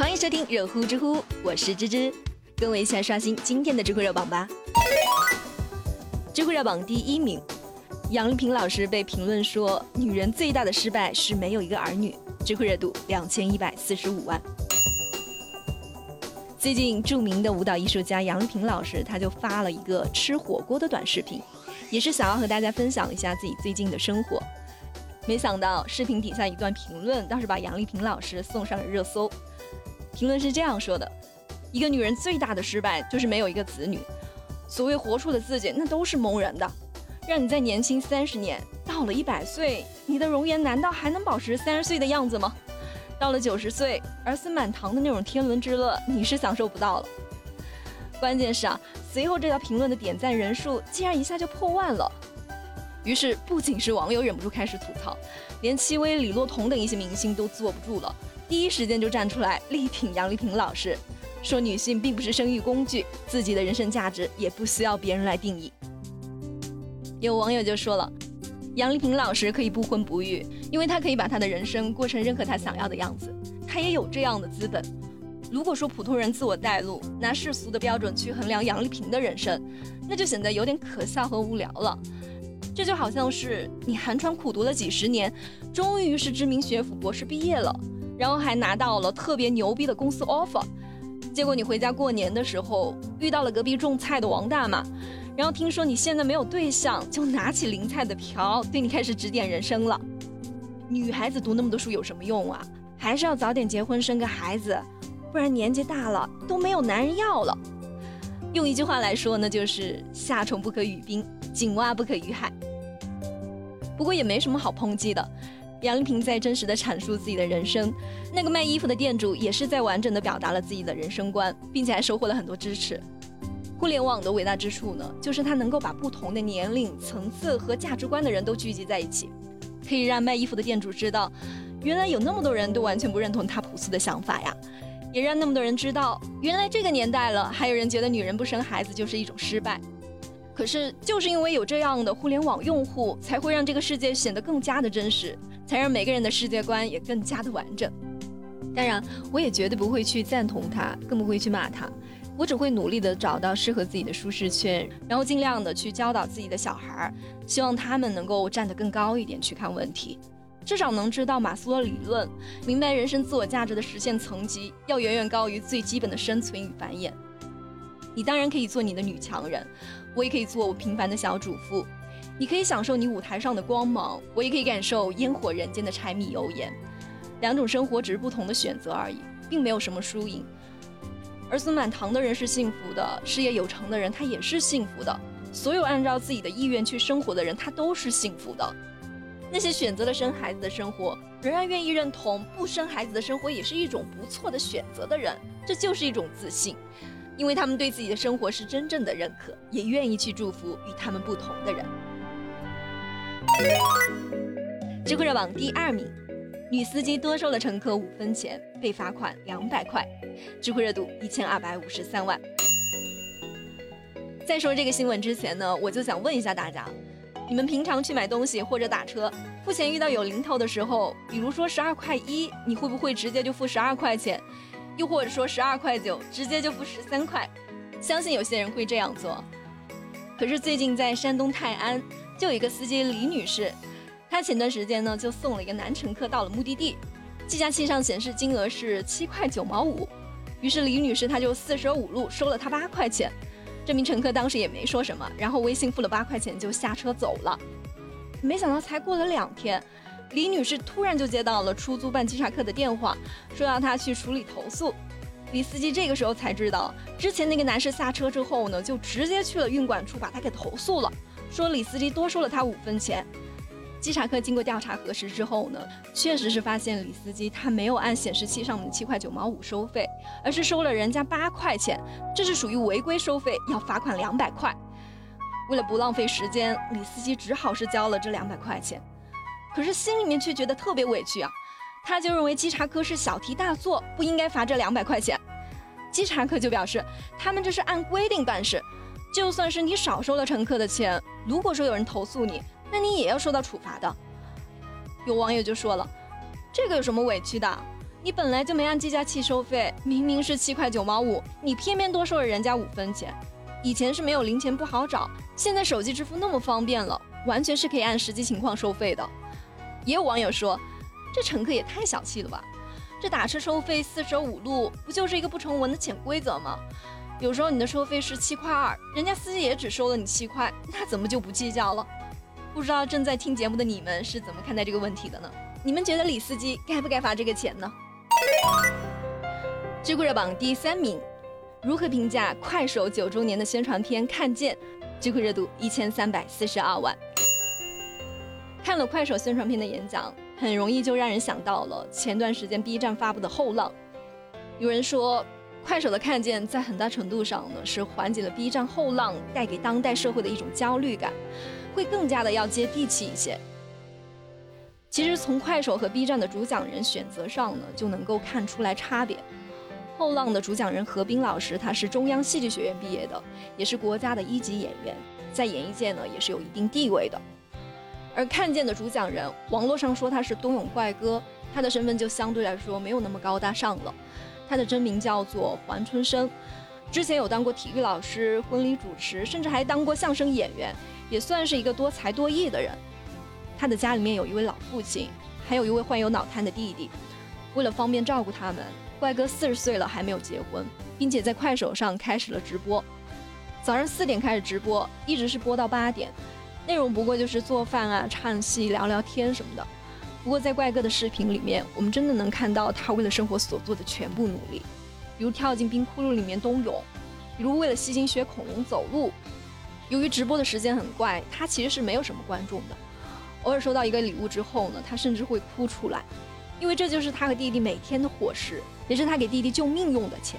欢迎收听热乎知乎，我是芝芝，跟我一起来刷新今天的知乎热榜吧。知乎热榜第一名，杨丽萍老师被评论说女人最大的失败是没有一个儿女，知乎热度两千一百四十五万。最近，著名的舞蹈艺术家杨丽萍老师，她就发了一个吃火锅的短视频，也是想要和大家分享一下自己最近的生活。没想到视频底下一段评论倒是把杨丽萍老师送上了热搜。评论是这样说的：一个女人最大的失败就是没有一个子女。所谓活出的自己，那都是蒙人的。让你再年轻三十年，到了一百岁，你的容颜难道还能保持三十岁的样子吗？到了九十岁，儿孙满堂的那种天伦之乐，你是享受不到了。关键是啊，随后这条评论的点赞人数竟然一下就破万了。于是，不仅是网友忍不住开始吐槽，连戚薇、李洛彤等一些明星都坐不住了，第一时间就站出来力挺杨丽萍老师，说女性并不是生育工具，自己的人生价值也不需要别人来定义。有网友就说了。杨丽萍老师可以不婚不育，因为她可以把她的人生过成任何她想要的样子，她也有这样的资本。如果说普通人自我带路，拿世俗的标准去衡量杨丽萍的人生，那就显得有点可笑和无聊了。这就好像是你寒窗苦读了几十年，终于是知名学府博士毕业了，然后还拿到了特别牛逼的公司 offer，结果你回家过年的时候遇到了隔壁种菜的王大妈。然后听说你现在没有对象，就拿起零菜的瓢对你开始指点人生了。女孩子读那么多书有什么用啊？还是要早点结婚生个孩子，不然年纪大了都没有男人要了。用一句话来说，那就是夏虫不可语冰，井蛙不可语海。不过也没什么好抨击的，杨丽萍在真实的阐述自己的人生，那个卖衣服的店主也是在完整的表达了自己的人生观，并且还收获了很多支持。互联网的伟大之处呢，就是它能够把不同的年龄层次和价值观的人都聚集在一起，可以让卖衣服的店主知道，原来有那么多人都完全不认同他朴素的想法呀，也让那么多人知道，原来这个年代了，还有人觉得女人不生孩子就是一种失败。可是就是因为有这样的互联网用户，才会让这个世界显得更加的真实，才让每个人的世界观也更加的完整。当然，我也绝对不会去赞同他，更不会去骂他。我只会努力的找到适合自己的舒适圈，然后尽量的去教导自己的小孩儿，希望他们能够站得更高一点去看问题，至少能知道马斯洛理论，明白人生自我价值的实现层级要远远高于最基本的生存与繁衍。你当然可以做你的女强人，我也可以做我平凡的小主妇。你可以享受你舞台上的光芒，我也可以感受烟火人间的柴米油盐。两种生活只是不同的选择而已，并没有什么输赢。儿孙满堂的人是幸福的，事业有成的人他也是幸福的，所有按照自己的意愿去生活的人他都是幸福的。那些选择了生孩子的生活，仍然愿意认同不生孩子的生活也是一种不错的选择的人，这就是一种自信，因为他们对自己的生活是真正的认可，也愿意去祝福与他们不同的人。知乎热榜第二名。女司机多收了乘客五分钱，被罚款两百块，知乎热度一千二百五十三万。在说这个新闻之前呢，我就想问一下大家，你们平常去买东西或者打车，付钱遇到有零头的时候，比如说十二块一，你会不会直接就付十二块钱？又或者说十二块九，直接就付十三块？相信有些人会这样做。可是最近在山东泰安，就有一个司机李女士。她前段时间呢，就送了一个男乘客到了目的地，计价器上显示金额是七块九毛五，于是李女士她就四舍五入收了他八块钱。这名乘客当时也没说什么，然后微信付了八块钱就下车走了。没想到才过了两天，李女士突然就接到了出租办稽查课的电话，说要她去处理投诉。李司机这个时候才知道，之前那个男士下车之后呢，就直接去了运管处把他给投诉了，说李司机多收了他五分钱。稽查科经过调查核实之后呢，确实是发现李司机他没有按显示器上的七块九毛五收费，而是收了人家八块钱，这是属于违规收费，要罚款两百块。为了不浪费时间，李司机只好是交了这两百块钱，可是心里面却觉得特别委屈啊，他就认为稽查科是小题大做，不应该罚这两百块钱。稽查科就表示，他们这是按规定办事，就算是你少收了乘客的钱，如果说有人投诉你。那你也要受到处罚的。有网友就说了：“这个有什么委屈的？你本来就没按计价器收费，明明是七块九毛五，你偏偏多收了人家五分钱。以前是没有零钱不好找，现在手机支付那么方便了，完全是可以按实际情况收费的。也有网友说，这乘客也太小气了吧？这打车收费四舍五入，不就是一个不成文的潜规则吗？有时候你的收费是七块二，人家司机也只收了你七块，那怎么就不计较了？不知道正在听节目的你们是怎么看待这个问题的呢？你们觉得李司机该不该罚这个钱呢？知乎热榜第三名，如何评价快手九周年的宣传片《看见》？知乎热度一千三百四十二万。看了快手宣传片的演讲，很容易就让人想到了前段时间 B 站发布的《后浪》。有人说，快手的《看见》在很大程度上呢是缓解了 B 站后浪带给当代社会的一种焦虑感，会更加的要接地气一些。其实从快手和 B 站的主讲人选择上呢，就能够看出来差别。后浪的主讲人何冰老师，他是中央戏剧学院毕业的，也是国家的一级演员，在演艺界呢也是有一定地位的。而看见的主讲人，网络上说他是冬泳怪哥，他的身份就相对来说没有那么高大上了。他的真名叫做黄春生，之前有当过体育老师、婚礼主持，甚至还当过相声演员，也算是一个多才多艺的人。他的家里面有一位老父亲，还有一位患有脑瘫的弟弟。为了方便照顾他们，怪哥四十岁了还没有结婚，并且在快手上开始了直播。早上四点开始直播，一直是播到八点，内容不过就是做饭啊、唱戏、聊聊天什么的。不过在怪哥的视频里面，我们真的能看到他为了生活所做的全部努力，比如跳进冰窟窿里面冬泳，比如为了吸睛学恐龙走路。由于直播的时间很怪，他其实是没有什么观众的。偶尔收到一个礼物之后呢，他甚至会哭出来，因为这就是他和弟弟每天的伙食，也是他给弟弟救命用的钱。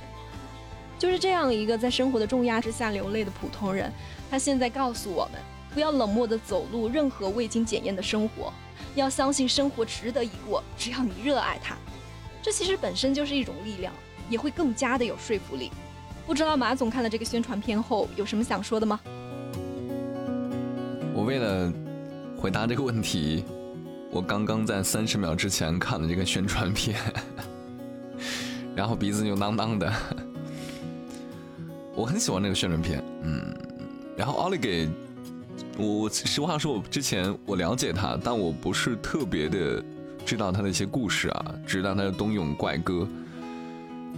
就是这样一个在生活的重压之下流泪的普通人，他现在告诉我们，不要冷漠的走入任何未经检验的生活，要相信生活值得一过，只要你热爱它。这其实本身就是一种力量，也会更加的有说服力。不知道马总看了这个宣传片后有什么想说的吗？我为了。回答这个问题，我刚刚在三十秒之前看了这个宣传片，然后鼻子就囔囔的。我很喜欢这个宣传片，嗯，然后奥利给，我实话说，我之前我了解他，但我不是特别的知道他的一些故事啊，知道他是冬泳怪哥，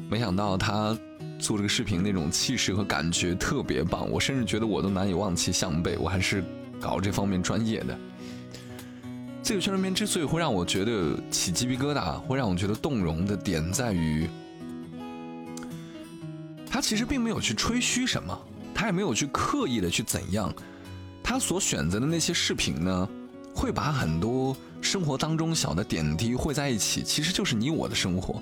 没想到他做这个视频那种气势和感觉特别棒，我甚至觉得我都难以望其项背，我还是搞这方面专业的。这个宣传片之所以会让我觉得起鸡皮疙瘩，会让我觉得动容的点在于，他其实并没有去吹嘘什么，他也没有去刻意的去怎样，他所选择的那些视频呢，会把很多生活当中小的点滴汇在一起，其实就是你我的生活。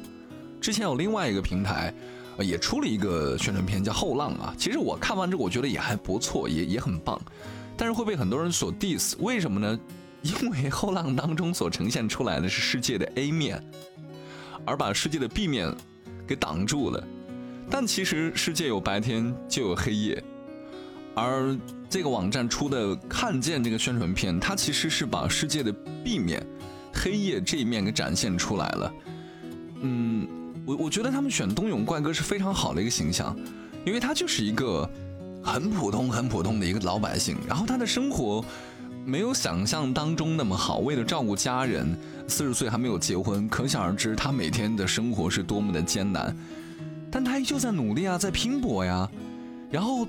之前有另外一个平台，呃也出了一个宣传片叫《后浪》啊，其实我看完之后我觉得也还不错，也也很棒，但是会被很多人所 diss，为什么呢？因为后浪当中所呈现出来的是世界的 A 面，而把世界的 B 面给挡住了。但其实世界有白天就有黑夜，而这个网站出的“看见”这个宣传片，它其实是把世界的 B 面、黑夜这一面给展现出来了。嗯，我我觉得他们选冬泳怪哥是非常好的一个形象，因为他就是一个很普通、很普通的一个老百姓，然后他的生活。没有想象当中那么好。为了照顾家人，四十岁还没有结婚，可想而知他每天的生活是多么的艰难。但他依旧在努力啊，在拼搏呀，然后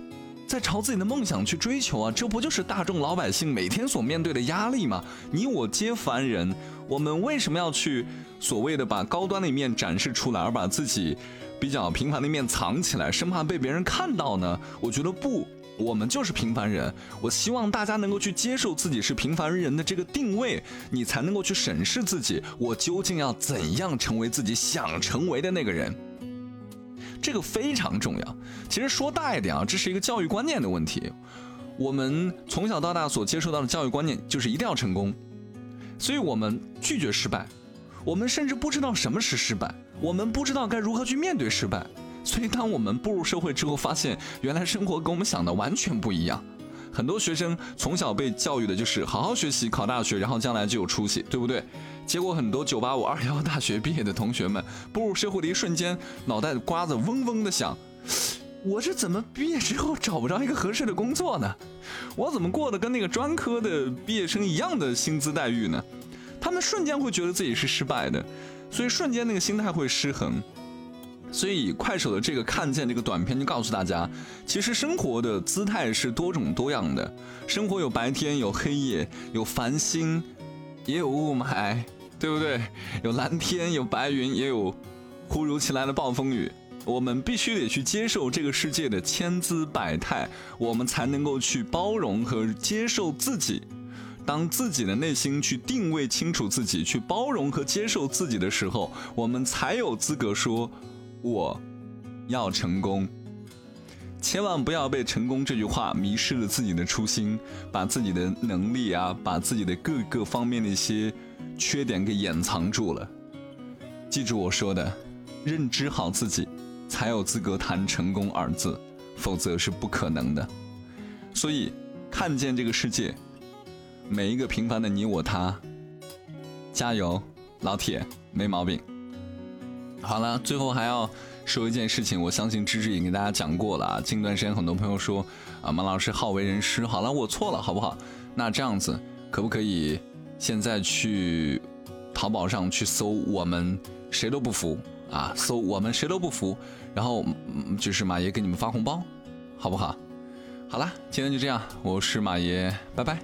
在朝自己的梦想去追求啊。这不就是大众老百姓每天所面对的压力吗？你我皆凡人，我们为什么要去所谓的把高端的一面展示出来，而把自己比较平凡的一面藏起来，生怕被别人看到呢？我觉得不。我们就是平凡人，我希望大家能够去接受自己是平凡人的这个定位，你才能够去审视自己，我究竟要怎样成为自己想成为的那个人。这个非常重要。其实说大一点啊，这是一个教育观念的问题。我们从小到大所接受到的教育观念就是一定要成功，所以我们拒绝失败，我们甚至不知道什么是失败，我们不知道该如何去面对失败。所以，当我们步入社会之后，发现原来生活跟我们想的完全不一样，很多学生从小被教育的就是好好学习，考大学，然后将来就有出息，对不对？结果很多九八五、二幺幺大学毕业的同学们步入社会的一瞬间，脑袋瓜子嗡嗡的响：我是怎么毕业之后找不着一个合适的工作呢？我怎么过得跟那个专科的毕业生一样的薪资待遇呢？他们瞬间会觉得自己是失败的，所以瞬间那个心态会失衡。所以快手的这个看见这个短片就告诉大家，其实生活的姿态是多种多样的，生活有白天，有黑夜，有繁星，也有雾霾，对不对？有蓝天，有白云，也有忽如其来的暴风雨。我们必须得去接受这个世界的千姿百态，我们才能够去包容和接受自己。当自己的内心去定位清楚自己，去包容和接受自己的时候，我们才有资格说。我要成功，千万不要被“成功”这句话迷失了自己的初心，把自己的能力啊，把自己的各个方面的一些缺点给掩藏住了。记住我说的，认知好自己，才有资格谈成功二字，否则是不可能的。所以，看见这个世界，每一个平凡的你我他，加油，老铁，没毛病。好了，最后还要说一件事情，我相信芝芝也跟大家讲过了啊。近段时间很多朋友说啊，马老师好为人师。好了，我错了，好不好？那这样子可不可以现在去淘宝上去搜“我们谁都不服”啊？搜“我们谁都不服”，然后就是马爷给你们发红包，好不好？好了，今天就这样，我是马爷，拜拜。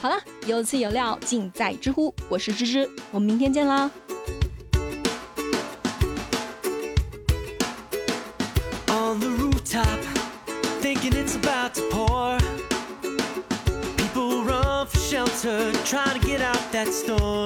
好了，有趣有料尽在知乎，我是芝芝，我们明天见啦。Trying to get out that storm.